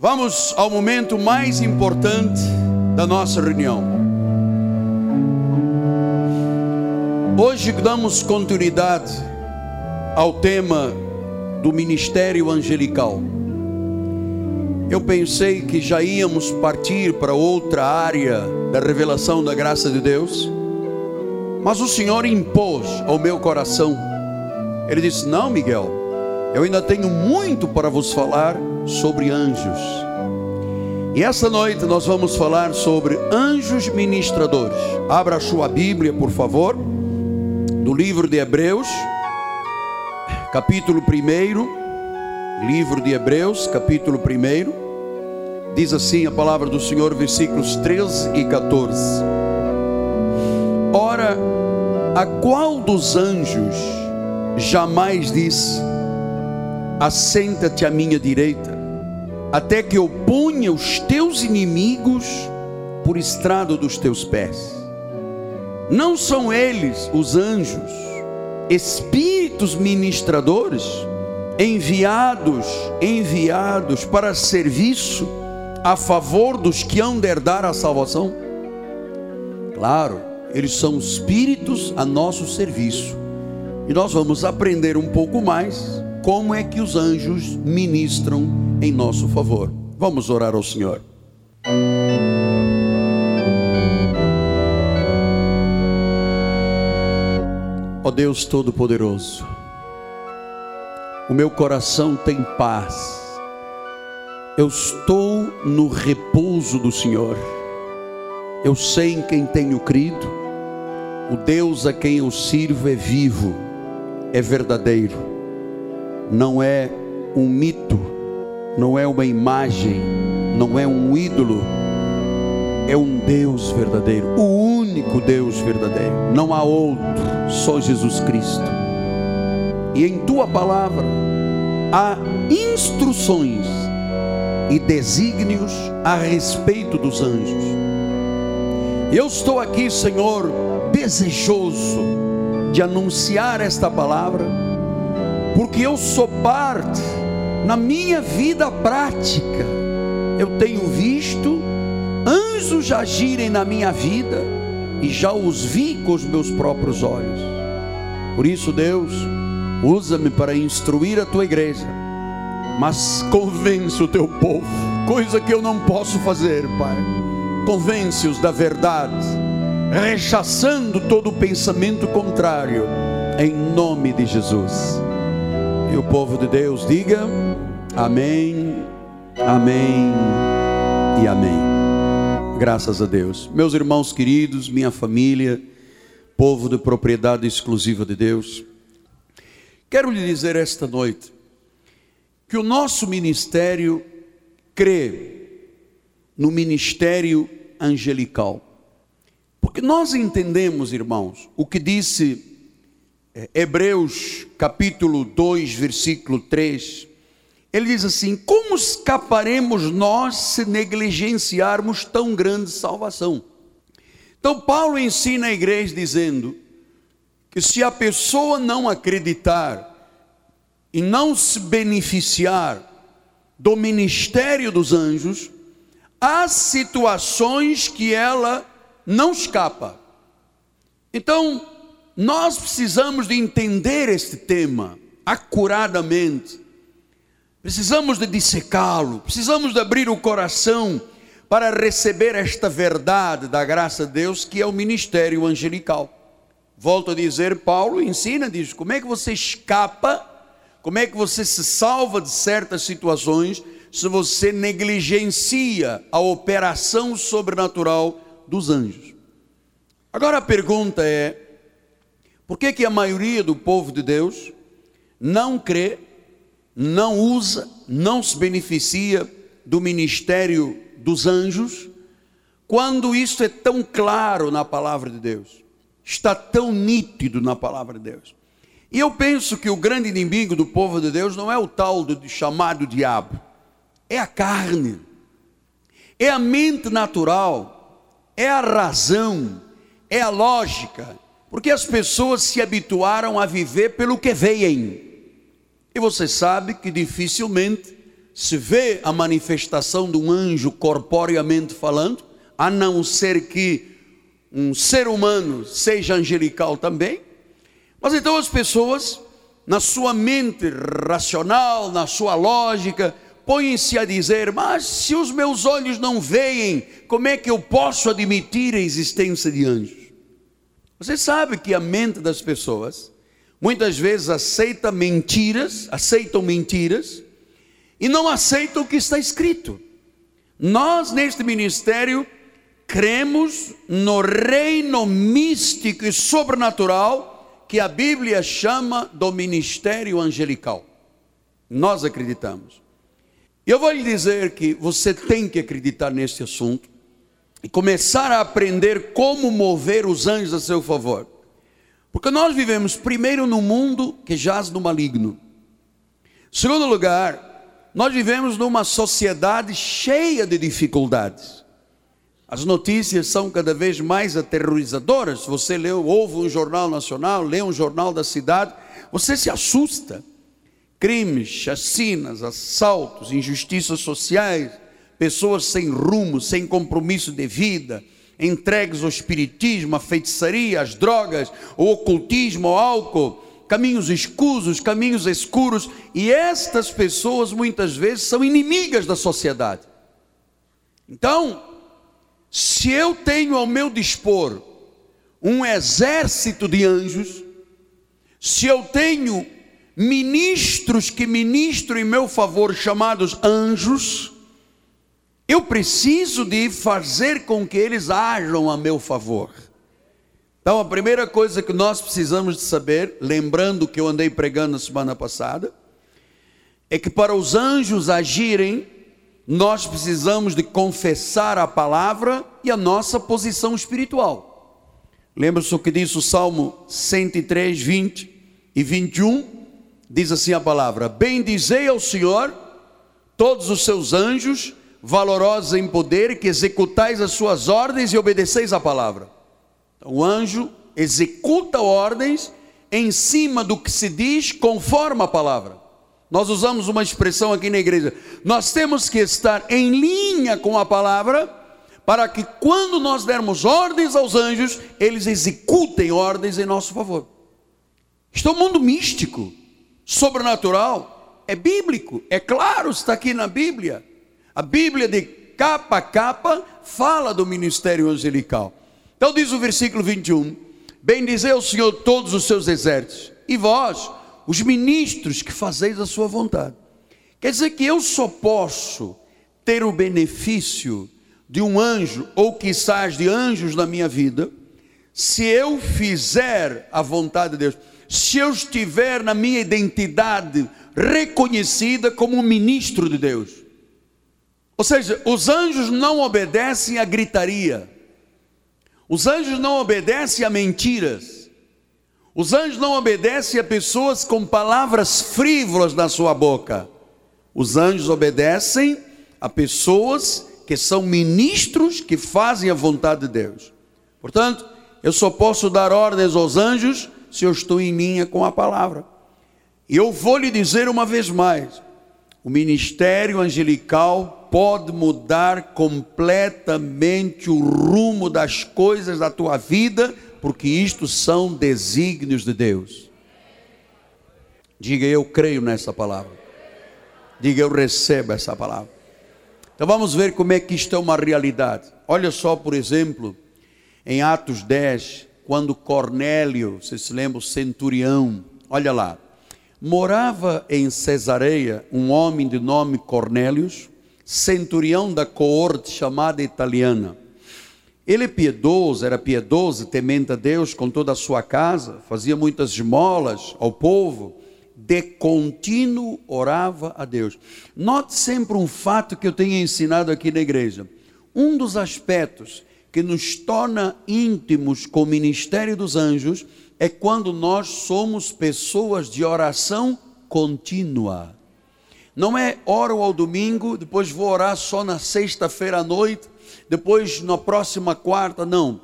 Vamos ao momento mais importante da nossa reunião. Hoje damos continuidade ao tema do ministério angelical. Eu pensei que já íamos partir para outra área da revelação da graça de Deus, mas o Senhor impôs ao meu coração. Ele disse: Não, Miguel, eu ainda tenho muito para vos falar sobre anjos. E essa noite nós vamos falar sobre anjos ministradores. Abra a sua Bíblia, por favor, do livro de Hebreus, capítulo 1. Livro de Hebreus, capítulo 1. Diz assim a palavra do Senhor, versículos 13 e 14. Ora, a qual dos anjos jamais disse: Assenta-te à minha direita, até que eu ponha os teus inimigos por estrado dos teus pés. Não são eles, os anjos, espíritos ministradores, enviados, enviados para serviço a favor dos que hão de herdar a salvação? Claro, eles são espíritos a nosso serviço. E nós vamos aprender um pouco mais como é que os anjos ministram em nosso favor. Vamos orar ao Senhor. Ó Deus Todo-Poderoso, o meu coração tem paz, eu estou no repouso do Senhor, eu sei em quem tenho crido, o Deus a quem eu sirvo é vivo, é verdadeiro, não é um mito, não é uma imagem, não é um ídolo, é um Deus verdadeiro, o único Deus verdadeiro, não há outro, só Jesus Cristo. E em tua palavra há instruções e desígnios a respeito dos anjos. Eu estou aqui, Senhor, desejoso de anunciar esta palavra, porque eu sou parte na minha vida prática. Eu tenho visto anjos agirem na minha vida e já os vi com os meus próprios olhos. Por isso, Deus, usa-me para instruir a tua igreja, mas convence o teu povo, coisa que eu não posso fazer, Pai. Convence-os da verdade, rechaçando todo pensamento contrário, em nome de Jesus. E o povo de Deus diga: Amém, Amém e Amém. Graças a Deus. Meus irmãos queridos, minha família, povo de propriedade exclusiva de Deus, quero lhe dizer esta noite que o nosso ministério crê no ministério angelical. Porque nós entendemos, irmãos, o que disse Hebreus capítulo 2, versículo 3, ele diz assim: Como escaparemos nós se negligenciarmos tão grande salvação? Então, Paulo ensina a igreja dizendo que se a pessoa não acreditar e não se beneficiar do ministério dos anjos, há situações que ela não escapa. Então, nós precisamos de entender este tema acuradamente Precisamos de dissecá-lo, precisamos de abrir o coração para receber esta verdade da graça de Deus, que é o ministério angelical. Volto a dizer, Paulo ensina, diz, como é que você escapa, como é que você se salva de certas situações, se você negligencia a operação sobrenatural dos anjos. Agora a pergunta é, por que que a maioria do povo de Deus não crê não usa, não se beneficia do ministério dos anjos, quando isso é tão claro na palavra de Deus, está tão nítido na palavra de Deus. E eu penso que o grande inimigo do povo de Deus não é o tal do chamado diabo, é a carne, é a mente natural, é a razão, é a lógica, porque as pessoas se habituaram a viver pelo que veem. E você sabe que dificilmente se vê a manifestação de um anjo corporeamente falando, a não ser que um ser humano seja angelical também. Mas então as pessoas, na sua mente racional, na sua lógica, põem-se a dizer: Mas se os meus olhos não veem, como é que eu posso admitir a existência de anjos? Você sabe que a mente das pessoas muitas vezes aceita mentiras, aceitam mentiras e não aceitam o que está escrito. Nós neste ministério cremos no reino místico e sobrenatural que a Bíblia chama do ministério angelical. Nós acreditamos. Eu vou lhe dizer que você tem que acreditar nesse assunto e começar a aprender como mover os anjos a seu favor. Porque nós vivemos primeiro num mundo que jaz no maligno. Segundo lugar, nós vivemos numa sociedade cheia de dificuldades. As notícias são cada vez mais aterrorizadoras. Você lê, ouve um jornal nacional, lê um jornal da cidade, você se assusta. Crimes, chacinas, assaltos, injustiças sociais, pessoas sem rumo, sem compromisso de vida, entregues ao espiritismo, à feitiçaria, às drogas, ao ocultismo, ao álcool, caminhos escusos, caminhos escuros, e estas pessoas muitas vezes são inimigas da sociedade. Então, se eu tenho ao meu dispor um exército de anjos, se eu tenho ministros que ministram em meu favor, chamados anjos, eu preciso de fazer com que eles ajam a meu favor. Então, a primeira coisa que nós precisamos de saber, lembrando que eu andei pregando na semana passada, é que para os anjos agirem, nós precisamos de confessar a palavra e a nossa posição espiritual. Lembra-se o que diz o Salmo 103, 20 e 21? Diz assim a palavra: Bendizei ao Senhor todos os seus anjos, valorosos em poder, que executais as suas ordens e obedeceis a palavra. Então, o anjo executa ordens em cima do que se diz conforme a palavra. Nós usamos uma expressão aqui na igreja. Nós temos que estar em linha com a palavra, para que quando nós dermos ordens aos anjos, eles executem ordens em nosso favor. Isto é um mundo místico, sobrenatural, é bíblico, é claro, está aqui na Bíblia. A Bíblia de capa a capa fala do ministério angelical. Então diz o versículo 21: Bendizei o Senhor todos os seus exércitos, e vós, os ministros que fazeis a sua vontade. Quer dizer que eu só posso ter o benefício de um anjo, ou quizás de anjos na minha vida, se eu fizer a vontade de Deus, se eu estiver na minha identidade reconhecida como um ministro de Deus. Ou seja, os anjos não obedecem a gritaria, os anjos não obedecem a mentiras, os anjos não obedecem a pessoas com palavras frívolas na sua boca. Os anjos obedecem a pessoas que são ministros que fazem a vontade de Deus. Portanto, eu só posso dar ordens aos anjos se eu estou em linha com a palavra. E eu vou lhe dizer uma vez mais: o ministério angelical pode mudar completamente o rumo das coisas da tua vida porque isto são desígnios de Deus. Diga eu creio nessa palavra. Diga eu recebo essa palavra. Então vamos ver como é que isto é uma realidade. Olha só, por exemplo, em Atos 10, quando Cornélio, você se lembra, o centurião, olha lá, morava em Cesareia um homem de nome Cornélios, centurião da coorte chamada italiana ele é piedoso, era piedoso, temente a Deus com toda a sua casa, fazia muitas esmolas ao povo, de contínuo orava a Deus. Note sempre um fato que eu tenho ensinado aqui na igreja. Um dos aspectos que nos torna íntimos com o ministério dos anjos é quando nós somos pessoas de oração contínua. Não é oro ao domingo, depois vou orar só na sexta-feira à noite depois na próxima quarta, não.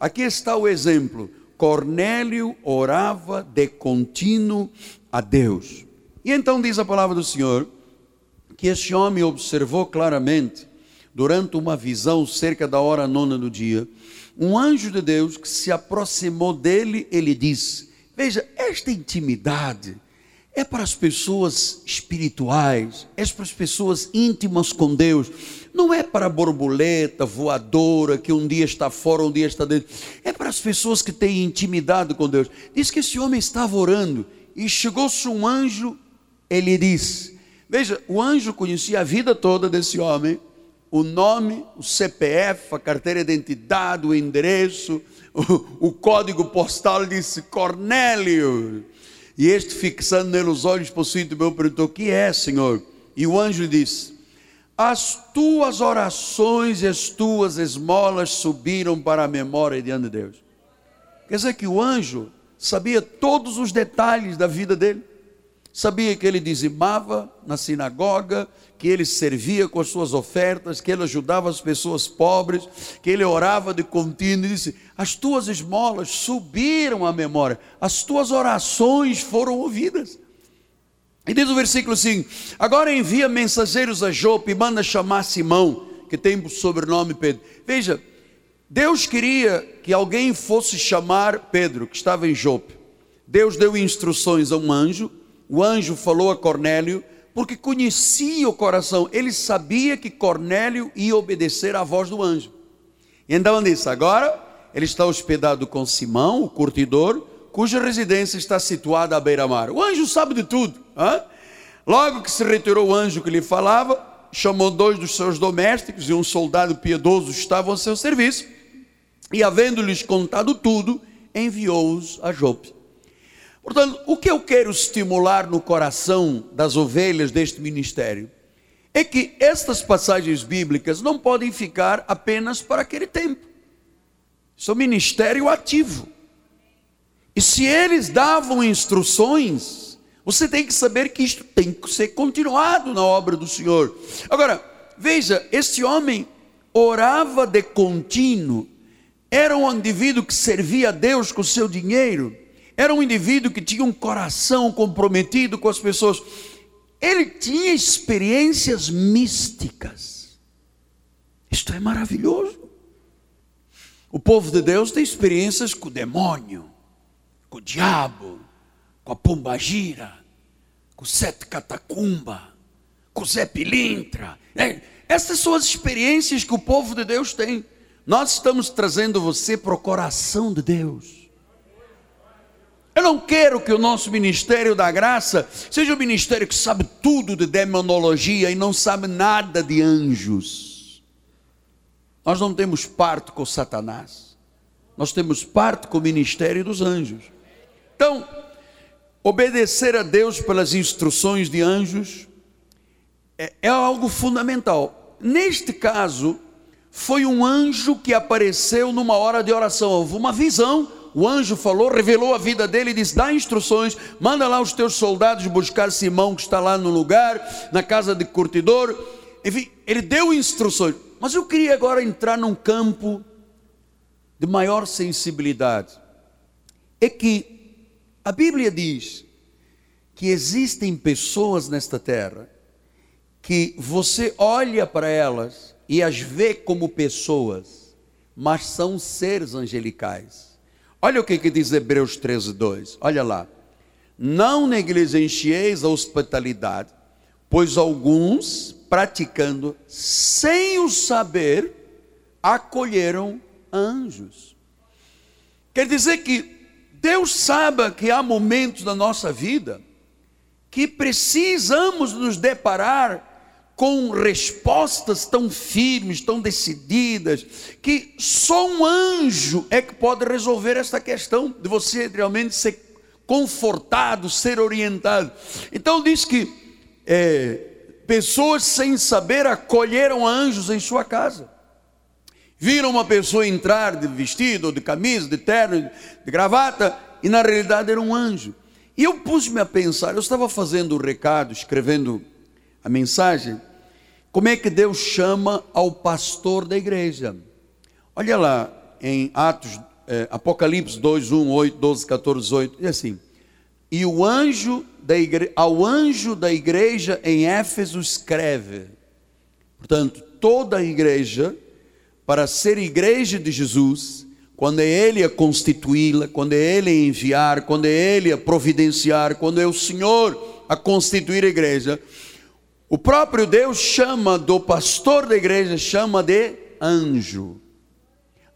Aqui está o exemplo. Cornélio orava de contínuo a Deus. E então diz a palavra do Senhor que esse homem observou claramente durante uma visão cerca da hora nona do dia. Um anjo de Deus que se aproximou dele, ele disse: Veja, esta intimidade é para as pessoas espirituais, é para as pessoas íntimas com Deus. Não é para a borboleta voadora que um dia está fora, um dia está dentro. É para as pessoas que têm intimidade com Deus. Diz que esse homem estava orando e chegou-se um anjo, ele disse: Veja, o anjo conhecia a vida toda desse homem, o nome, o CPF, a carteira de identidade, o endereço, o, o código postal, disse Cornélio. E este, fixando nele os olhos possuídos, meu perguntou: que é, Senhor? E o anjo disse: As tuas orações e as tuas esmolas subiram para a memória diante de Deus. Quer dizer que o anjo sabia todos os detalhes da vida dele sabia que ele dizimava na sinagoga, que ele servia com as suas ofertas, que ele ajudava as pessoas pobres, que ele orava de contínuo e disse: As tuas esmolas subiram à memória, as tuas orações foram ouvidas. E diz o versículo assim: Agora envia mensageiros a Jope e manda chamar Simão, que tem o sobrenome Pedro. Veja, Deus queria que alguém fosse chamar Pedro, que estava em Jope. Deus deu instruções a um anjo o anjo falou a Cornélio, porque conhecia o coração, ele sabia que Cornélio ia obedecer à voz do anjo. Então disse: agora ele está hospedado com Simão, o curtidor, cuja residência está situada à beira-mar. O anjo sabe de tudo. Hein? Logo que se retirou o anjo que lhe falava, chamou dois dos seus domésticos e um soldado piedoso estavam a seu serviço, e havendo-lhes contado tudo, enviou-os a Jope. Portanto, o que eu quero estimular no coração das ovelhas deste ministério é que estas passagens bíblicas não podem ficar apenas para aquele tempo. Isso é um ministério ativo. E se eles davam instruções, você tem que saber que isto tem que ser continuado na obra do Senhor. Agora, veja, esse homem orava de contínuo, era um indivíduo que servia a Deus com o seu dinheiro era um indivíduo que tinha um coração comprometido com as pessoas. Ele tinha experiências místicas. Isto é maravilhoso. O povo de Deus tem experiências com o demônio, com o diabo, com a pombagira, com o sete catacumba, com o Zé Pilintra. É, essas são as experiências que o povo de Deus tem. Nós estamos trazendo você para o coração de Deus. Eu não quero que o nosso ministério da graça seja um ministério que sabe tudo de demonologia e não sabe nada de anjos. Nós não temos parte com Satanás, nós temos parte com o ministério dos anjos. Então, obedecer a Deus pelas instruções de anjos é, é algo fundamental. Neste caso, foi um anjo que apareceu numa hora de oração, houve uma visão o anjo falou, revelou a vida dele e disse: dá instruções, manda lá os teus soldados buscar Simão, que está lá no lugar, na casa de curtidor. Enfim, ele deu instruções. Mas eu queria agora entrar num campo de maior sensibilidade. É que a Bíblia diz que existem pessoas nesta terra que você olha para elas e as vê como pessoas, mas são seres angelicais. Olha o que, que diz Hebreus 13, 2. Olha lá. Não negligencieis a hospitalidade, pois alguns, praticando sem o saber, acolheram anjos. Quer dizer que Deus sabe que há momentos na nossa vida que precisamos nos deparar com respostas tão firmes, tão decididas, que só um anjo é que pode resolver esta questão de você realmente ser confortado, ser orientado. Então diz que é, pessoas sem saber acolheram anjos em sua casa. Viram uma pessoa entrar de vestido, de camisa, de terno, de gravata, e na realidade era um anjo. E eu pus-me a pensar, eu estava fazendo o recado, escrevendo a mensagem, como é que Deus chama ao pastor da igreja? Olha lá em Atos, é, Apocalipse 2, 1, 8, 12, 14, 18, e assim. E o anjo da igre... ao anjo da igreja em Éfeso escreve. Portanto, toda a igreja, para ser igreja de Jesus, quando é Ele a constituí-la, quando é Ele a enviar, quando é Ele a providenciar, quando é o Senhor a constituir a igreja, o próprio Deus chama do pastor da igreja, chama de anjo.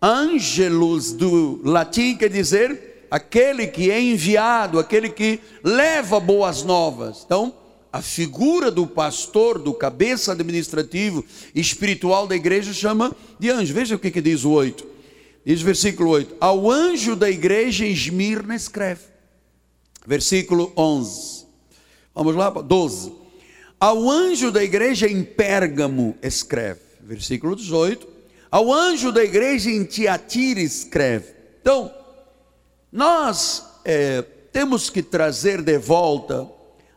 Angelus do latim quer dizer aquele que é enviado, aquele que leva boas novas. Então, a figura do pastor, do cabeça administrativo espiritual da igreja chama de anjo. Veja o que, que diz o 8. Diz versículo 8: Ao anjo da igreja em Esmirna escreve. Versículo 11. Vamos lá, 12. Ao anjo da igreja em Pérgamo escreve, versículo 18. Ao anjo da igreja em Tiatira escreve. Então, nós é, temos que trazer de volta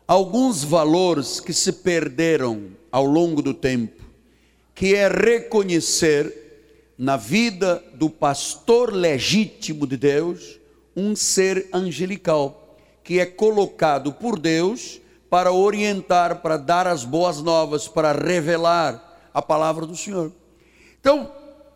alguns valores que se perderam ao longo do tempo, que é reconhecer na vida do pastor legítimo de Deus um ser angelical, que é colocado por Deus para orientar, para dar as boas novas, para revelar a palavra do Senhor. Então,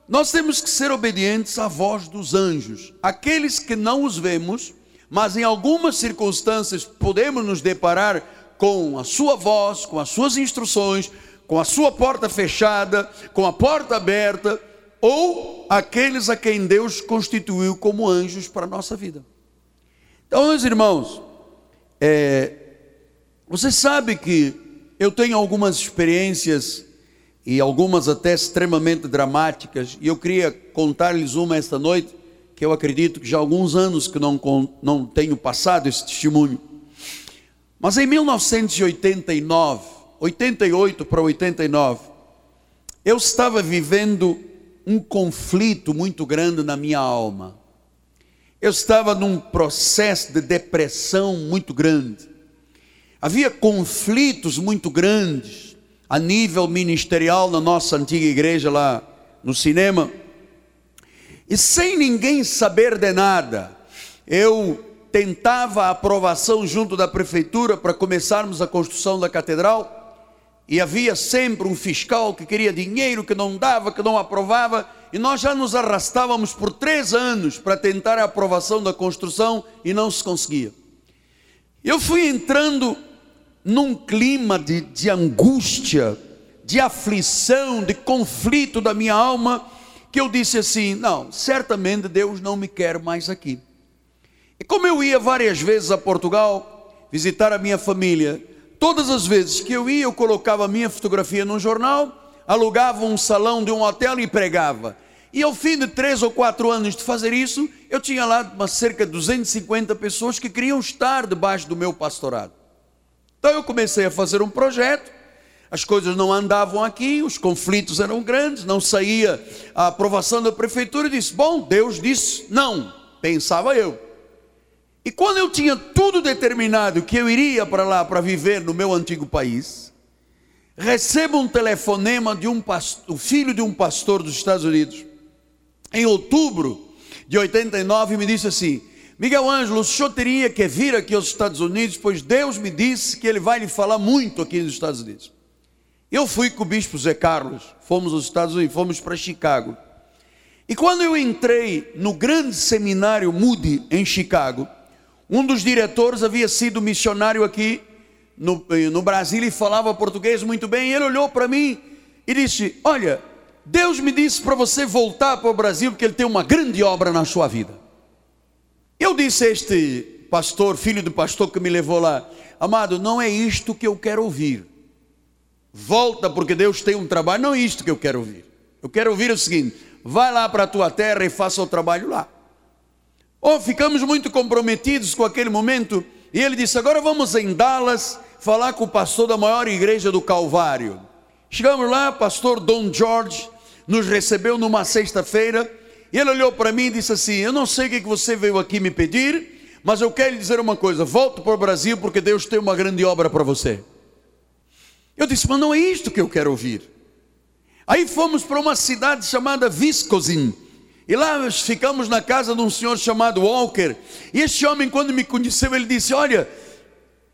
nós temos que ser obedientes à voz dos anjos, aqueles que não os vemos, mas em algumas circunstâncias podemos nos deparar com a sua voz, com as suas instruções, com a sua porta fechada, com a porta aberta, ou aqueles a quem Deus constituiu como anjos para a nossa vida. Então, meus irmãos, é, você sabe que eu tenho algumas experiências e algumas até extremamente dramáticas, e eu queria contar-lhes uma esta noite, que eu acredito que já há alguns anos que não, não tenho passado esse testemunho. Mas em 1989, 88 para 89, eu estava vivendo um conflito muito grande na minha alma. Eu estava num processo de depressão muito grande. Havia conflitos muito grandes a nível ministerial na nossa antiga igreja lá no cinema. E sem ninguém saber de nada, eu tentava a aprovação junto da prefeitura para começarmos a construção da catedral. E havia sempre um fiscal que queria dinheiro, que não dava, que não aprovava, e nós já nos arrastávamos por três anos para tentar a aprovação da construção e não se conseguia. Eu fui entrando num clima de, de angústia, de aflição, de conflito da minha alma, que eu disse assim: não, certamente Deus não me quer mais aqui. E como eu ia várias vezes a Portugal visitar a minha família, todas as vezes que eu ia, eu colocava a minha fotografia num jornal, alugava um salão de um hotel e pregava. E ao fim de três ou quatro anos de fazer isso, eu tinha lá cerca de 250 pessoas que queriam estar debaixo do meu pastorado. Então eu comecei a fazer um projeto, as coisas não andavam aqui, os conflitos eram grandes, não saía a aprovação da prefeitura e disse: Bom, Deus disse não, pensava eu. E quando eu tinha tudo determinado que eu iria para lá para viver no meu antigo país, recebo um telefonema de um pastor, filho de um pastor dos Estados Unidos, em outubro de 89, me disse assim: Miguel Ângelo, o senhor teria que vir aqui aos Estados Unidos, pois Deus me disse que ele vai lhe falar muito aqui nos Estados Unidos. Eu fui com o bispo Zé Carlos, fomos aos Estados Unidos, fomos para Chicago. E quando eu entrei no grande seminário Moody em Chicago, um dos diretores havia sido missionário aqui no, no Brasil e falava português muito bem. Ele olhou para mim e disse: Olha, Deus me disse para você voltar para o Brasil porque Ele tem uma grande obra na sua vida. Eu disse a este pastor, filho do pastor que me levou lá, amado, não é isto que eu quero ouvir. Volta porque Deus tem um trabalho, não é isto que eu quero ouvir. Eu quero ouvir o seguinte: vai lá para a tua terra e faça o trabalho lá. Ou oh, ficamos muito comprometidos com aquele momento, e ele disse: agora vamos em Dallas falar com o pastor da maior igreja do Calvário. Chegamos lá, pastor Don George nos recebeu numa sexta-feira e ele olhou para mim e disse assim: Eu não sei o que você veio aqui me pedir, mas eu quero lhe dizer uma coisa: volte para o Brasil porque Deus tem uma grande obra para você. Eu disse: Mas não é isto que eu quero ouvir. Aí fomos para uma cidade chamada Wisconsin. E lá ficamos na casa de um senhor chamado Walker. E este homem, quando me conheceu, ele disse: Olha,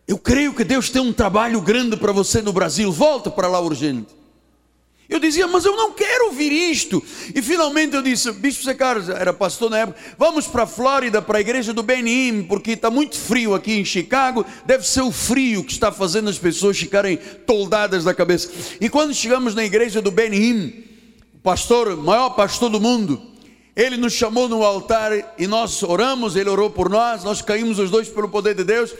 Eu creio que Deus tem um trabalho grande para você no Brasil. Volta para lá urgente. Eu dizia, mas eu não quero ouvir isto. E finalmente eu disse, Bispo Zé Carlos, era pastor na época, vamos para a Flórida, para a igreja do Benin, porque está muito frio aqui em Chicago. Deve ser o frio que está fazendo as pessoas ficarem toldadas da cabeça. E quando chegamos na igreja do Benin, o pastor, maior pastor do mundo, ele nos chamou no altar e nós oramos, ele orou por nós, nós caímos os dois pelo poder de Deus.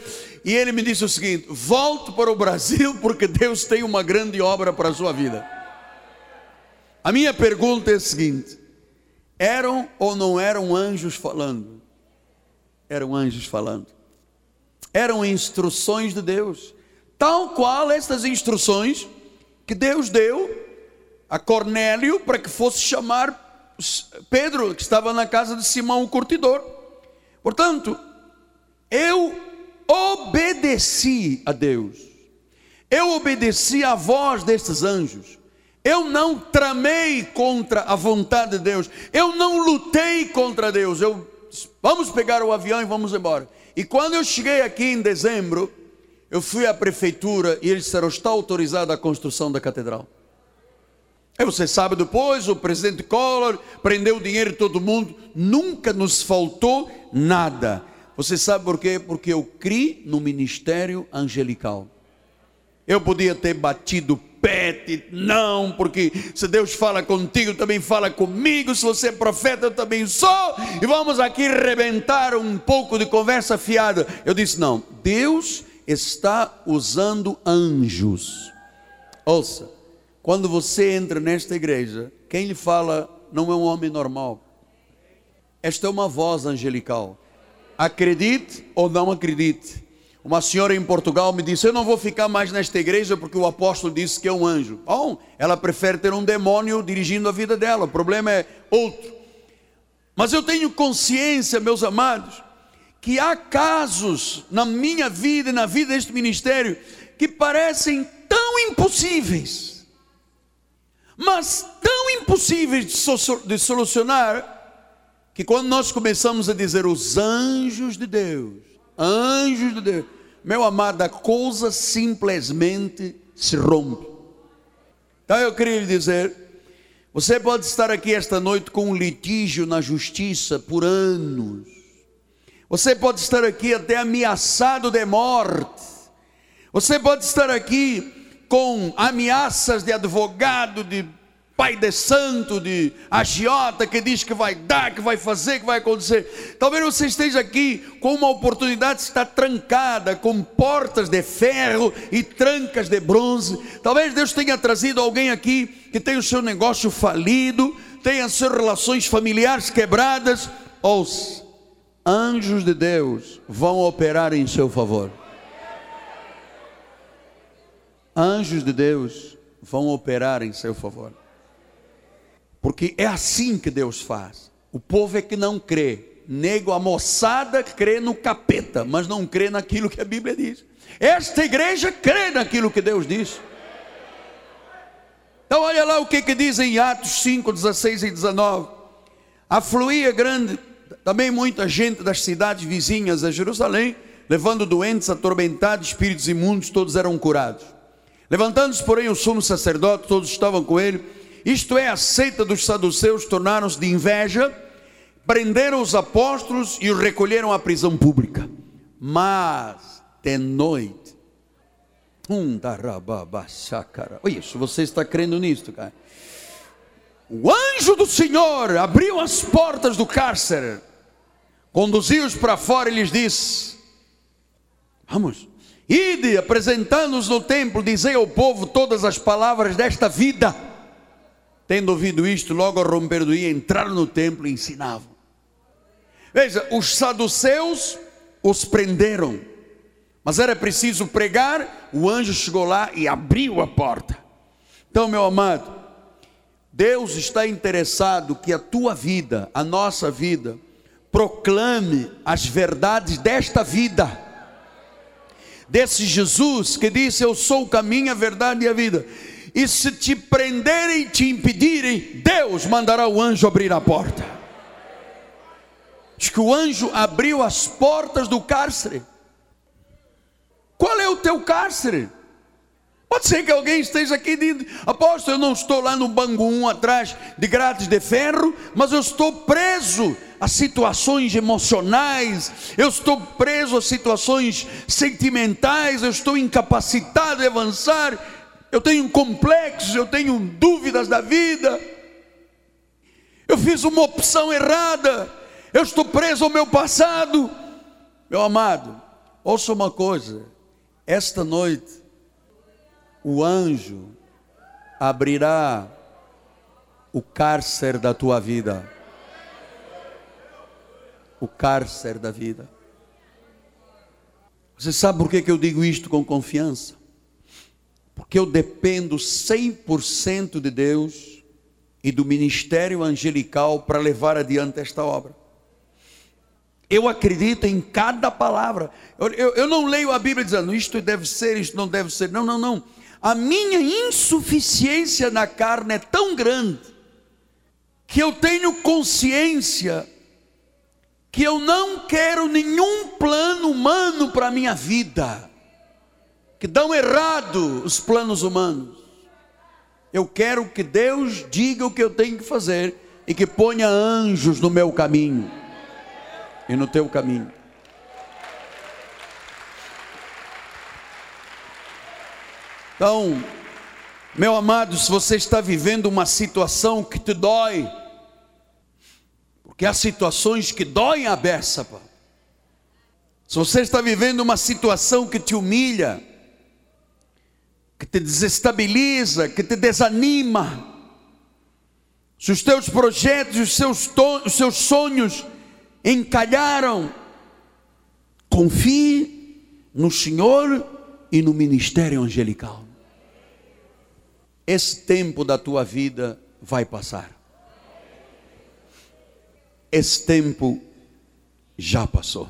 E ele me disse o seguinte: volte para o Brasil, porque Deus tem uma grande obra para a sua vida. A minha pergunta é a seguinte: eram ou não eram anjos falando? Eram anjos falando. Eram instruções de Deus, tal qual estas instruções que Deus deu a Cornélio para que fosse chamar Pedro, que estava na casa de Simão o curtidor. Portanto, eu obedeci a Deus. Eu obedeci à voz destes anjos. Eu não tramei contra a vontade de Deus. Eu não lutei contra Deus. Eu vamos pegar o avião e vamos embora. E quando eu cheguei aqui em dezembro, eu fui à prefeitura e eles disseram: está autorizada a construção da catedral. E você sabe depois, o presidente Collor prendeu o dinheiro de todo mundo, nunca nos faltou nada. Você sabe por quê? Porque eu criei no ministério angelical. Eu podia ter batido pé, não, porque se Deus fala contigo, também fala comigo. Se você é profeta, eu também sou. E vamos aqui rebentar um pouco de conversa fiada. Eu disse: não, Deus está usando anjos. Ouça, quando você entra nesta igreja, quem lhe fala não é um homem normal. Esta é uma voz angelical. Acredite ou não acredite uma senhora em Portugal me disse: Eu não vou ficar mais nesta igreja porque o apóstolo disse que é um anjo. Bom, ela prefere ter um demônio dirigindo a vida dela, o problema é outro. Mas eu tenho consciência, meus amados, que há casos na minha vida e na vida deste ministério que parecem tão impossíveis, mas tão impossíveis de solucionar, que quando nós começamos a dizer os anjos de Deus, anjos de Deus, meu amado, a coisa simplesmente se rompe. Então eu queria lhe dizer: você pode estar aqui esta noite com um litígio na justiça por anos. Você pode estar aqui até ameaçado de morte. Você pode estar aqui com ameaças de advogado, de pai de santo, de agiota, que diz que vai dar, que vai fazer, que vai acontecer. Talvez você esteja aqui com uma oportunidade que está trancada, com portas de ferro e trancas de bronze. Talvez Deus tenha trazido alguém aqui que tem o seu negócio falido, tenha as suas relações familiares quebradas. Os anjos de Deus vão operar em seu favor. Anjos de Deus vão operar em seu favor. Porque é assim que Deus faz. O povo é que não crê. Nego, a moçada crê no capeta, mas não crê naquilo que a Bíblia diz. Esta igreja crê naquilo que Deus diz. Então, olha lá o que, que diz em Atos 5, 16 e 19. Afluía grande, também muita gente das cidades vizinhas a Jerusalém, levando doentes, atormentados, espíritos imundos, todos eram curados. Levantando-se, porém, o sumo sacerdote, todos estavam com ele isto é, a seita dos saduceus tornaram-se de inveja, prenderam os apóstolos e os recolheram à prisão pública. Mas, de noite, um Olha isso, você está crendo nisso, cara? O anjo do Senhor abriu as portas do cárcere, conduziu-os para fora e lhes disse: Vamos, ide, apresentando-os no templo, dizei ao povo todas as palavras desta vida. Tendo ouvido isto, logo ao romper do dia, entraram no templo e ensinavam. Veja, os saduceus os prenderam, mas era preciso pregar. O anjo chegou lá e abriu a porta. Então, meu amado, Deus está interessado que a tua vida, a nossa vida, proclame as verdades desta vida. Desse Jesus que disse: Eu sou o caminho, a verdade e a vida. E se te prenderem e te impedirem, Deus mandará o anjo abrir a porta. Diz que o anjo abriu as portas do cárcere. Qual é o teu cárcere? Pode ser que alguém esteja aqui dizendo, apóstolo, eu não estou lá no banco 1 atrás de grades de ferro, mas eu estou preso a situações emocionais, eu estou preso a situações sentimentais, eu estou incapacitado de avançar, eu tenho complexos, eu tenho dúvidas da vida, eu fiz uma opção errada, eu estou preso ao meu passado. Meu amado, ouça uma coisa, esta noite, o anjo abrirá o cárcere da tua vida. O cárcere da vida. Você sabe por que, que eu digo isto com confiança? Porque eu dependo 100% de Deus e do ministério angelical para levar adiante esta obra. Eu acredito em cada palavra. Eu, eu, eu, não leio a Bíblia dizendo isto deve ser, isto não deve ser. Não, não, não. A minha insuficiência na carne é tão grande que eu tenho consciência que eu não quero nenhum plano humano para a minha vida, que dão errado os planos humanos. Eu quero que Deus diga o que eu tenho que fazer e que ponha anjos no meu caminho e no teu caminho. Então, meu amado, se você está vivendo uma situação que te dói, porque há situações que doem a beça, pá. se você está vivendo uma situação que te humilha, que te desestabiliza, que te desanima, se os teus projetos, os seus, os seus sonhos encalharam. Confie no Senhor e no ministério angelical. Esse tempo da tua vida vai passar. Esse tempo já passou.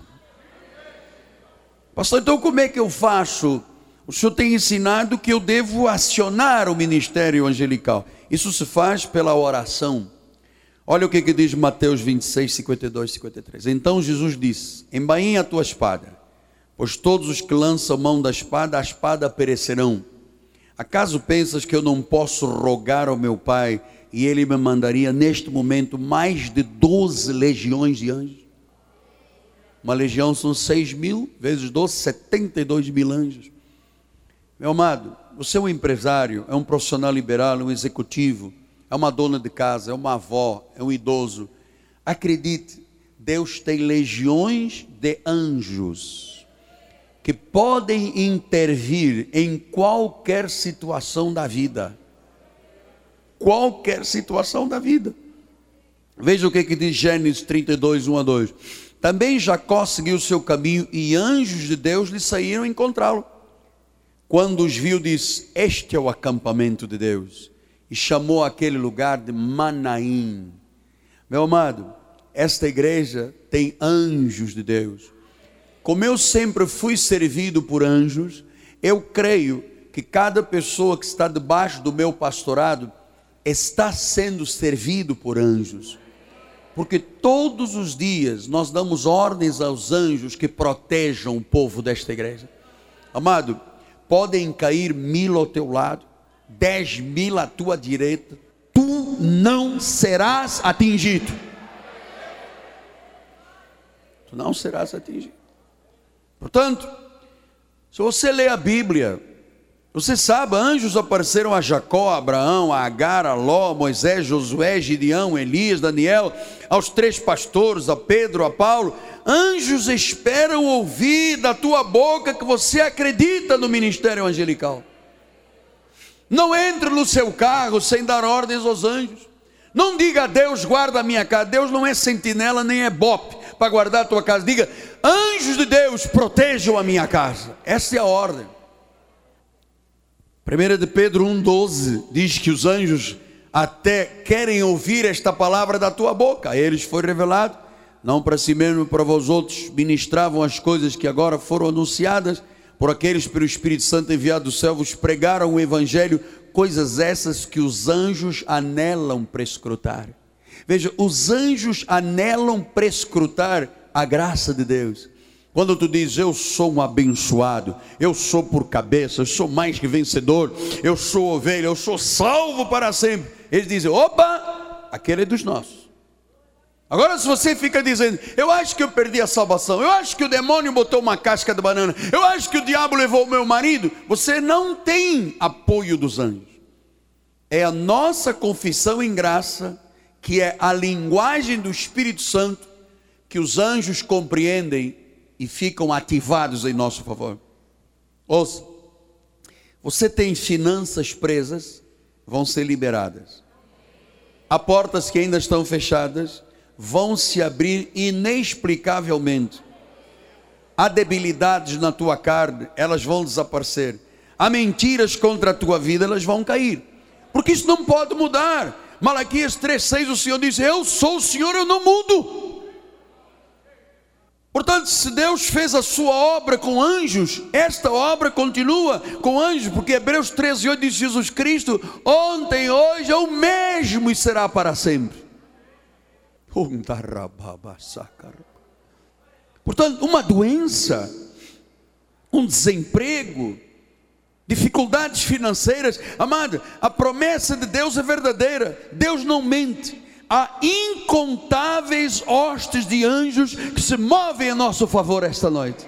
Pastor, então como é que eu faço? O senhor tem ensinado que eu devo acionar o ministério angelical. Isso se faz pela oração. Olha o que, que diz Mateus 26, 52 53. Então Jesus disse: Embainha a tua espada, pois todos os que lançam mão da espada, a espada perecerão. Acaso pensas que eu não posso rogar ao meu Pai e ele me mandaria neste momento mais de 12 legiões de anjos? Uma legião são 6 mil, vezes 12, 72 mil anjos. Meu amado, você é um empresário, é um profissional liberal, um executivo é uma dona de casa, é uma avó, é um idoso. Acredite, Deus tem legiões de anjos que podem intervir em qualquer situação da vida. Qualquer situação da vida. Veja o que, que diz Gênesis 32, 1 a 2. Também Jacó seguiu seu caminho e anjos de Deus lhe saíram encontrá-lo. Quando os viu, disse: Este é o acampamento de Deus e chamou aquele lugar de Manaim. Meu amado, esta igreja tem anjos de Deus. Como eu sempre fui servido por anjos, eu creio que cada pessoa que está debaixo do meu pastorado está sendo servido por anjos. Porque todos os dias nós damos ordens aos anjos que protejam o povo desta igreja. Amado, podem cair mil ao teu lado, dez mil à tua direita, tu não serás atingido. Tu não serás atingido. Portanto, se você lê a Bíblia, você sabe, anjos apareceram a Jacó, a Abraão, a Agar, a Ló, Moisés, Josué, Gideão, Elias, Daniel, aos três pastores, a Pedro, a Paulo. Anjos esperam ouvir da tua boca que você acredita no ministério angelical. Não entre no seu carro sem dar ordens aos anjos. Não diga a Deus, guarda a minha casa. Deus não é sentinela nem é bope para guardar a tua casa. Diga, anjos de Deus, protejam a minha casa. Essa é a ordem. 1 de Pedro 1,12 diz que os anjos até querem ouvir esta palavra da tua boca. A eles foi revelado, não para si mesmo, para vós outros, ministravam as coisas que agora foram anunciadas por aqueles pelo Espírito Santo enviado do céu, vos pregaram o Evangelho, coisas essas que os anjos anelam prescrutar. Veja, os anjos anelam prescrutar a graça de Deus. Quando tu dizes, eu sou um abençoado, eu sou por cabeça, eu sou mais que vencedor, eu sou ovelha, eu sou salvo para sempre. Eles dizem, opa, aquele é dos nossos. Agora, se você fica dizendo, eu acho que eu perdi a salvação, eu acho que o demônio botou uma casca de banana, eu acho que o diabo levou o meu marido, você não tem apoio dos anjos. É a nossa confissão em graça, que é a linguagem do Espírito Santo, que os anjos compreendem e ficam ativados em nosso favor. Ouça, você tem finanças presas, vão ser liberadas. Há portas que ainda estão fechadas, vão se abrir inexplicavelmente. Há debilidades na tua carne, elas vão desaparecer. Há mentiras contra a tua vida, elas vão cair. Porque isso não pode mudar. Malaquias 3,6 o Senhor diz: Eu sou o Senhor, eu não mudo. Portanto, se Deus fez a sua obra com anjos, esta obra continua com anjos, porque Hebreus 13, 8 diz Jesus Cristo: ontem, hoje é o mesmo e será para sempre. Portanto, uma doença, um desemprego, dificuldades financeiras, amado, a promessa de Deus é verdadeira, Deus não mente há incontáveis hostes de anjos que se movem a nosso favor esta noite.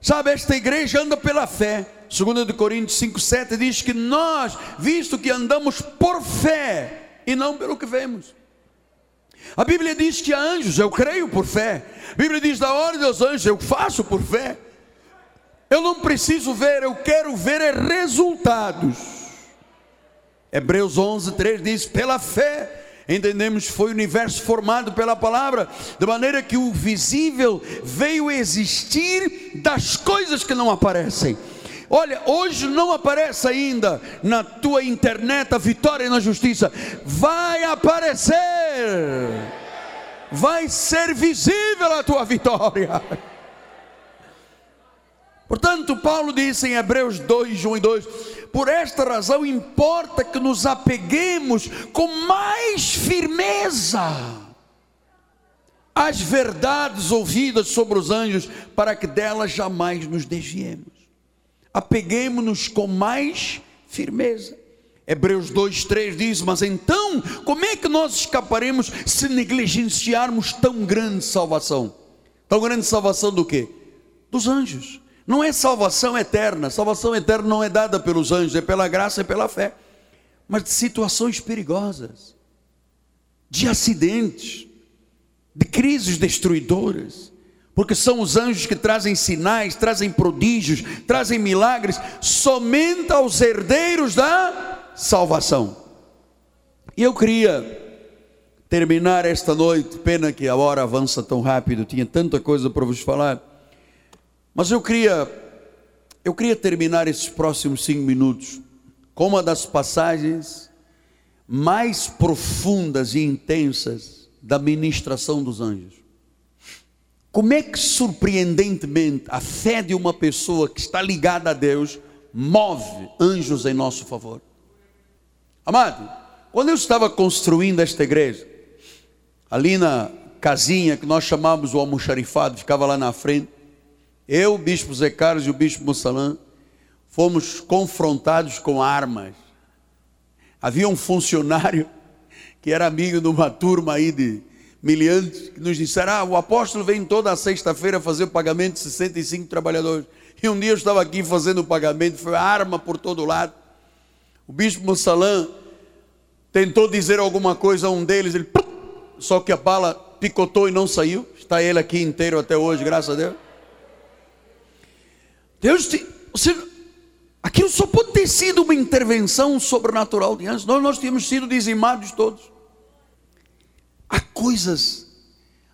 Sabe, esta igreja anda pela fé. 2 Coríntios 5,7 diz que nós, visto que andamos por fé e não pelo que vemos. A Bíblia diz que há anjos, eu creio por fé. A Bíblia diz da ordem dos anjos, eu faço por fé. Eu não preciso ver, eu quero ver é resultados. Hebreus 11, 3 diz: pela fé. Entendemos que foi o universo formado pela palavra, de maneira que o visível veio existir das coisas que não aparecem. Olha, hoje não aparece ainda na tua internet a vitória na justiça, vai aparecer, vai ser visível a tua vitória. Portanto, Paulo disse em Hebreus 2, 1 e 2: Por esta razão importa que nos apeguemos com mais firmeza às verdades ouvidas sobre os anjos, para que delas jamais nos desviemos. Apeguemos-nos com mais firmeza. Hebreus 2, 3 diz: Mas então, como é que nós escaparemos se negligenciarmos tão grande salvação? Tão grande salvação do que? Dos anjos. Não é salvação eterna. Salvação eterna não é dada pelos anjos, é pela graça e pela fé. Mas de situações perigosas, de acidentes, de crises destruidoras. Porque são os anjos que trazem sinais, trazem prodígios, trazem milagres, somente aos herdeiros da salvação. E eu queria terminar esta noite, pena que a hora avança tão rápido, tinha tanta coisa para vos falar mas eu queria, eu queria terminar esses próximos cinco minutos com uma das passagens mais profundas e intensas da ministração dos anjos. Como é que surpreendentemente a fé de uma pessoa que está ligada a Deus move anjos em nosso favor? Amado, quando eu estava construindo esta igreja, ali na casinha que nós chamávamos o almoxarifado, ficava lá na frente, eu, o bispo Zé Carlos e o bispo Mussalã fomos confrontados com armas. Havia um funcionário que era amigo de uma turma aí de miliantes, que nos disseram: ah, o apóstolo vem toda sexta-feira fazer o pagamento de 65 trabalhadores. E um dia eu estava aqui fazendo o pagamento, foi arma por todo lado. O bispo Mussalã tentou dizer alguma coisa a um deles, ele, só que a bala picotou e não saiu. Está ele aqui inteiro até hoje, graças a Deus. Deus, você, aquilo só pode ter sido uma intervenção sobrenatural de anjos. Nós, nós tínhamos sido dizimados todos. Há coisas,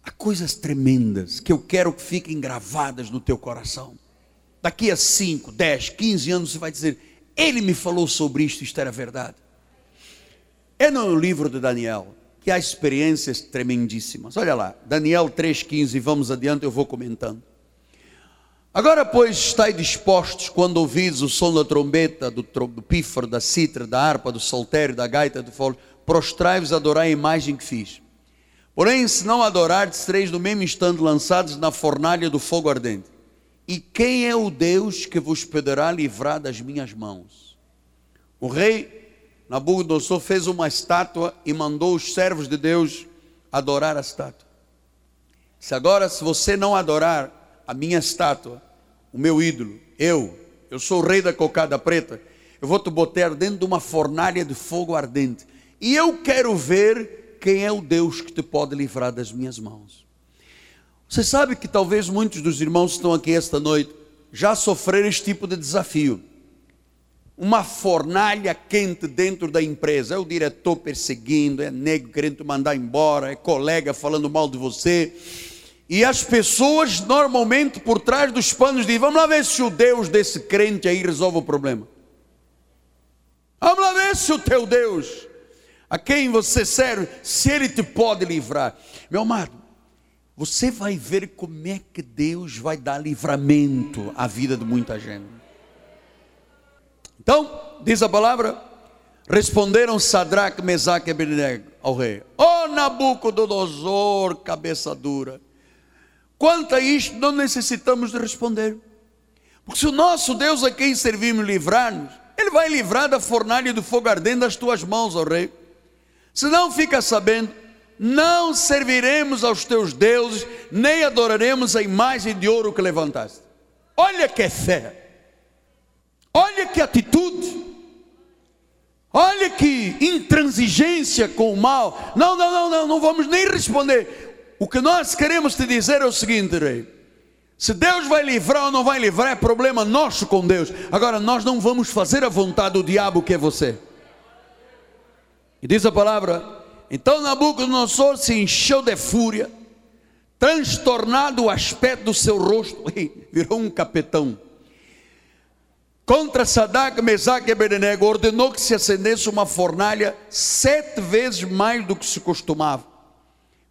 há coisas tremendas que eu quero que fiquem gravadas no teu coração. Daqui a 5, 10, 15 anos você vai dizer: Ele me falou sobre isto, isto era verdade. É no livro de Daniel que há experiências tremendíssimas. Olha lá, Daniel 3,15, vamos adiante, eu vou comentando. Agora, pois, estáis dispostos, quando ouvides o som da trombeta, do, do pífaro, da citra, da harpa, do saltério, da gaita, do fole, prostrai-vos a adorar a imagem que fiz. Porém, se não adorardes, sereis no mesmo instante lançados na fornalha do fogo ardente. E quem é o Deus que vos poderá livrar das minhas mãos? O rei Nabucodonosor fez uma estátua e mandou os servos de Deus adorar a estátua. Se agora, se você não adorar a minha estátua, o meu ídolo, eu, eu sou o rei da cocada preta, eu vou te botar dentro de uma fornalha de fogo ardente. E eu quero ver quem é o Deus que te pode livrar das minhas mãos. Você sabe que talvez muitos dos irmãos que estão aqui esta noite já sofreram este tipo de desafio. Uma fornalha quente dentro da empresa, é o diretor perseguindo, é negro querendo te mandar embora, é colega falando mal de você. E as pessoas normalmente por trás dos panos dizem: Vamos lá ver se o Deus desse crente aí resolve o problema. Vamos lá ver se o teu Deus a quem você serve, se Ele te pode livrar. Meu amado, você vai ver como é que Deus vai dar livramento à vida de muita gente. Então, diz a palavra, responderam Sadraque, Mesaque e Abednego ao rei. Ó oh, Nabucodonosor, cabeça dura. Quanto a isto, não necessitamos de responder. Porque se o nosso Deus a quem servimos livrar-nos, Ele vai livrar da fornalha do fogo ardente das tuas mãos, ó rei. Se não fica sabendo, não serviremos aos teus deuses, nem adoraremos a imagem de ouro que levantaste. Olha que fé, olha que atitude, olha que intransigência com o mal. Não, não, não, não, não vamos nem responder. O que nós queremos te dizer é o seguinte, rei. Se Deus vai livrar ou não vai livrar, é problema nosso com Deus. Agora, nós não vamos fazer a vontade do diabo que é você. E diz a palavra: então Nabucodonosor se encheu de fúria, transtornado o aspecto do seu rosto, virou um capetão. Contra Sadak, Mesaque e Abednego, ordenou que se acendesse uma fornalha sete vezes mais do que se costumava.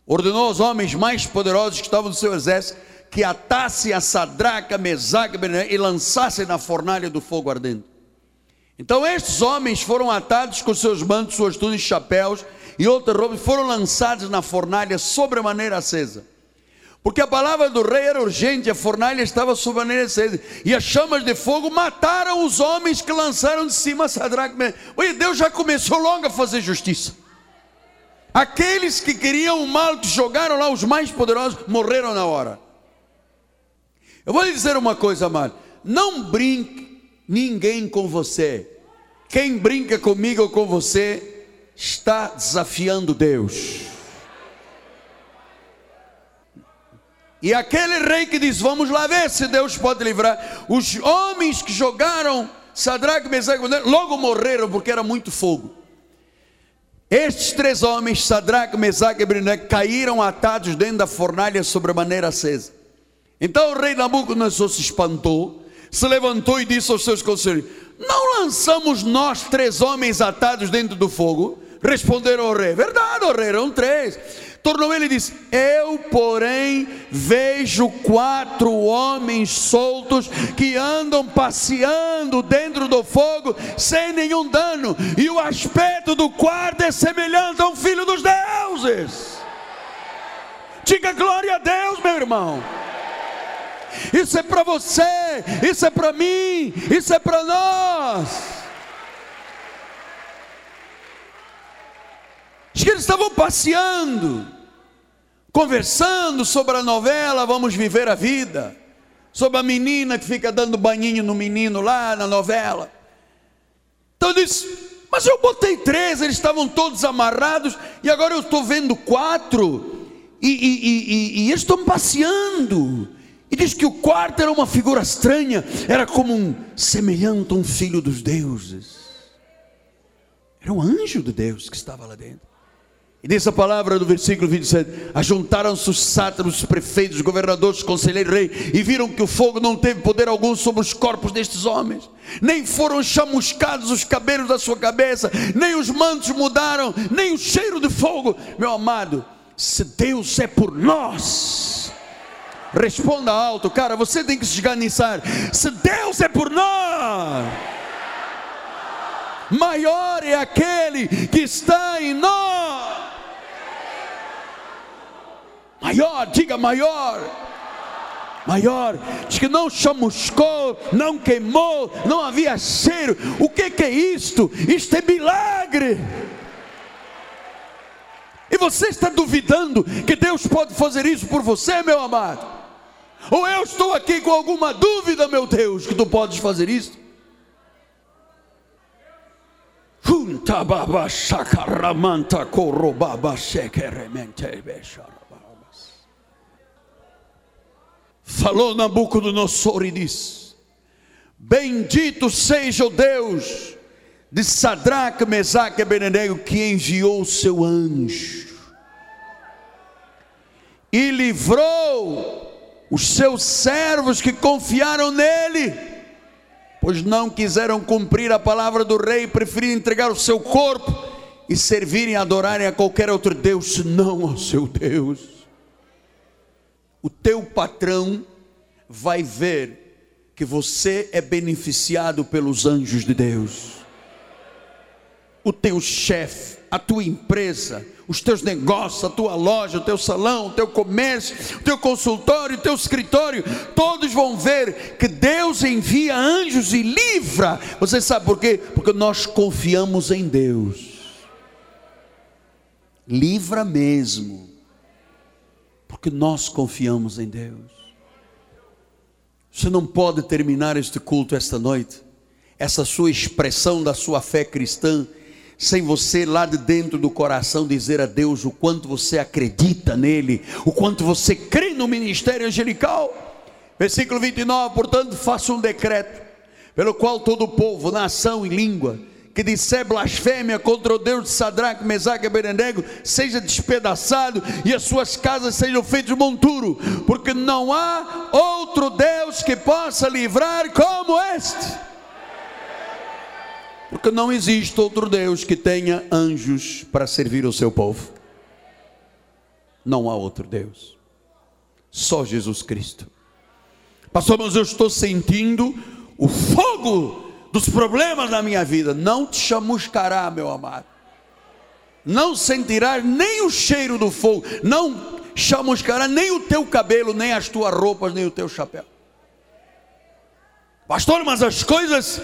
Ordenou aos homens mais poderosos que estavam no seu exército que atassem a Sadraca, Mesaque e lançassem na fornalha do fogo ardente. Então estes homens foram atados com seus mantos, suas túnicas, chapéus e outras roupas, foram lançados na fornalha sobremaneira acesa. Porque a palavra do rei era urgente, a fornalha estava sobremaneira acesa. E as chamas de fogo mataram os homens que lançaram de cima Sadraque. Oi, Deus já começou logo a fazer justiça. Aqueles que queriam o mal, que jogaram lá, os mais poderosos, morreram na hora. Eu vou lhe dizer uma coisa, amado. Não brinque ninguém com você. Quem brinca comigo ou com você está desafiando Deus. E aquele rei que diz: Vamos lá ver se Deus pode livrar. Os homens que jogaram Sadraque, Mesaque logo morreram porque era muito fogo. Estes três homens, Sadraque, Mesaque e Abednego, caíram atados dentro da fornalha sobre maneira acesa. Então o rei Nabucodonosor se espantou se levantou e disse aos seus conselheiros: Não lançamos nós três homens atados dentro do fogo? Responderam ao rei: Verdade, ó rei, eram três. Tornou ele e disse: Eu, porém, vejo quatro homens soltos que andam passeando dentro do fogo sem nenhum dano, e o aspecto do quarto é semelhante a um filho dos deuses. Diga glória a Deus, meu irmão isso é para você, isso é para mim, isso é para nós. Que eles estavam passeando, conversando sobre a novela Vamos Viver a Vida, sobre a menina que fica dando banhinho no menino lá na novela. Então eu disse, mas eu botei três, eles estavam todos amarrados, e agora eu estou vendo quatro, e, e, e, e eles estão passeando. E diz que o quarto era uma figura estranha, era como um semelhante a um filho dos deuses. Era um anjo de Deus que estava lá dentro. E nessa palavra do versículo 27, ajuntaram-se os sátrapas, os prefeitos, os governadores, os conselheiros, rei, e viram que o fogo não teve poder algum sobre os corpos destes homens, nem foram chamuscados os cabelos da sua cabeça, nem os mantos mudaram, nem o cheiro de fogo. Meu amado, se Deus é por nós, Responda alto, cara, você tem que se esganiçar. Se Deus é por nós, maior é aquele que está em nós. Maior, diga maior. Maior, diz que não chamuscou, não queimou, não havia cheiro. O que, que é isto? Isto é milagre. E você está duvidando que Deus pode fazer isso por você, meu amado? Ou eu estou aqui com alguma dúvida, meu Deus, que tu podes fazer isso? Falou Nabucodonosor e disse: Bendito seja o Deus de Sadraque, Mesaque e Abednego que enviou o seu anjo e livrou os seus servos que confiaram nele, pois não quiseram cumprir a palavra do rei, preferiram entregar o seu corpo e servirem e adorarem a qualquer outro Deus, senão ao seu Deus. O teu patrão vai ver que você é beneficiado pelos anjos de Deus o teu chefe, a tua empresa, os teus negócios, a tua loja, o teu salão, o teu comércio, o teu consultório, o teu escritório, todos vão ver que Deus envia anjos e livra. Você sabe por quê? Porque nós confiamos em Deus. Livra mesmo. Porque nós confiamos em Deus. Você não pode terminar este culto esta noite, essa sua expressão da sua fé cristã sem você lá de dentro do coração dizer a Deus o quanto você acredita nele, o quanto você crê no ministério angelical. Versículo 29, portanto, faça um decreto, pelo qual todo o povo, nação e língua, que disser blasfêmia contra o Deus de Sadraque, Mesaque e Abednego, seja despedaçado e as suas casas sejam feitas monturo, porque não há outro Deus que possa livrar como este. Porque não existe outro Deus que tenha anjos para servir o seu povo. Não há outro Deus. Só Jesus Cristo. Pastor, mas eu estou sentindo o fogo dos problemas na minha vida. Não te chamuscará, meu amado. Não sentirá nem o cheiro do fogo. Não chamuscará nem o teu cabelo, nem as tuas roupas, nem o teu chapéu. Pastor, mas as coisas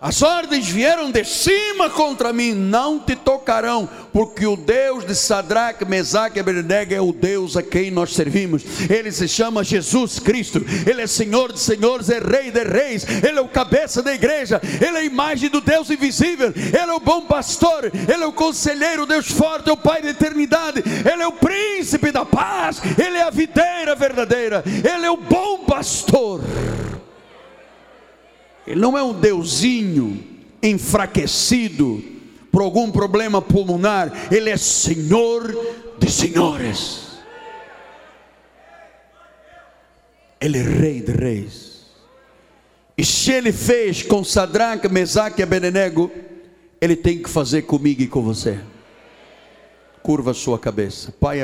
as ordens vieram de cima contra mim, não te tocarão, porque o Deus de Sadraque, Mesaque e Abednego é o Deus a quem nós servimos. Ele se chama Jesus Cristo. Ele é Senhor de senhores, é Rei de reis. Ele é o cabeça da igreja. Ele é a imagem do Deus invisível. Ele é o bom pastor. Ele é o conselheiro, Deus forte, é o Pai da eternidade. Ele é o príncipe da paz. Ele é a videira verdadeira. Ele é o bom pastor. Ele não é um deusinho enfraquecido por algum problema pulmonar, ele é Senhor de senhores. Ele é Rei de reis. E se ele fez com Sadraque, Mesaque e Abednego, ele tem que fazer comigo e com você. Curva a sua cabeça. Pai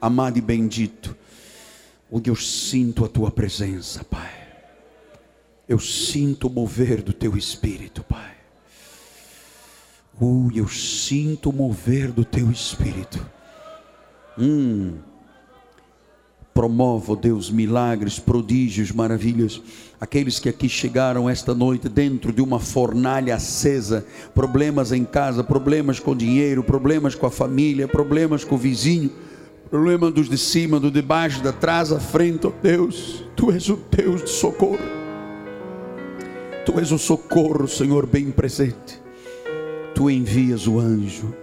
amado e bendito, onde eu sinto a tua presença, Pai eu sinto o mover do teu espírito, Pai. Uh, eu sinto o mover do teu espírito. Hum. Promova, Deus, milagres, prodígios, maravilhas. Aqueles que aqui chegaram esta noite dentro de uma fornalha acesa, problemas em casa, problemas com dinheiro, problemas com a família, problemas com o vizinho, problema dos de cima, do de baixo, da trás, à frente, ó oh Deus, Tu és o Deus de socorro. Tu és o socorro, Senhor, bem presente. Tu envias o anjo,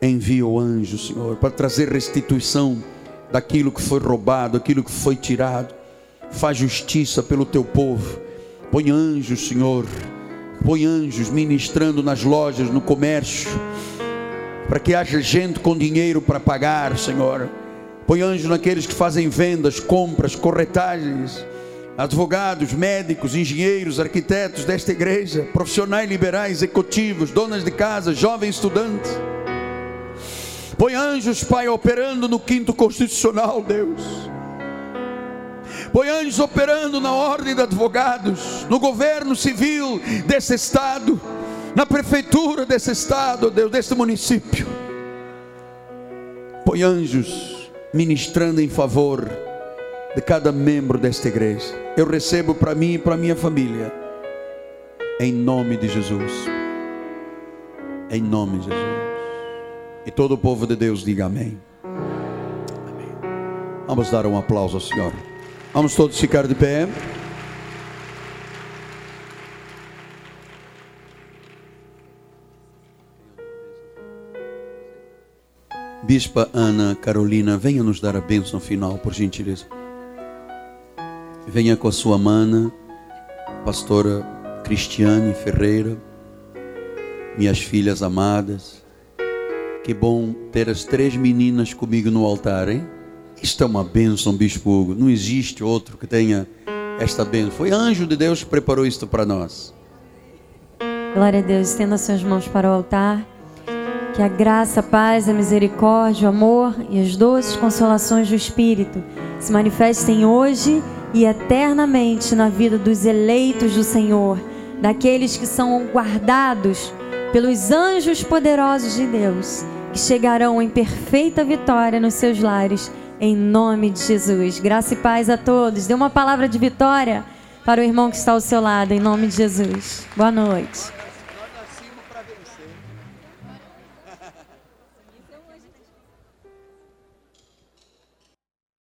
envia o anjo, Senhor, para trazer restituição daquilo que foi roubado, aquilo que foi tirado. Faz justiça pelo teu povo. Põe anjos, Senhor. Põe anjos ministrando nas lojas, no comércio, para que haja gente com dinheiro para pagar, Senhor. Põe anjos naqueles que fazem vendas, compras, corretagens advogados, médicos, engenheiros, arquitetos desta igreja, profissionais liberais, executivos, donas de casa, jovens estudantes. Põe anjos, Pai, operando no quinto constitucional, Deus. Põe anjos operando na ordem de advogados, no governo civil desse estado, na prefeitura desse estado, Deus, deste município. Põe anjos ministrando em favor de cada membro desta igreja. Eu recebo para mim e para minha família, em nome de Jesus. Em nome de Jesus. E todo o povo de Deus diga amém. amém. Vamos dar um aplauso ao Senhor. Vamos todos ficar de pé. Bispa Ana Carolina, venha nos dar a bênção final, por gentileza. Venha com a sua mana, pastora Cristiane Ferreira, minhas filhas amadas. Que bom ter as três meninas comigo no altar, hein? Isto é uma bênção, Bispo Hugo. Não existe outro que tenha esta bênção. Foi anjo de Deus que preparou isto para nós. Glória a Deus. Estenda suas mãos para o altar. Que a graça, a paz, a misericórdia, o amor e as doces consolações do Espírito se manifestem hoje e eternamente na vida dos eleitos do Senhor, daqueles que são guardados pelos anjos poderosos de Deus, que chegarão em perfeita vitória nos seus lares, em nome de Jesus. Graça e paz a todos. Dê uma palavra de vitória para o irmão que está ao seu lado, em nome de Jesus. Boa noite.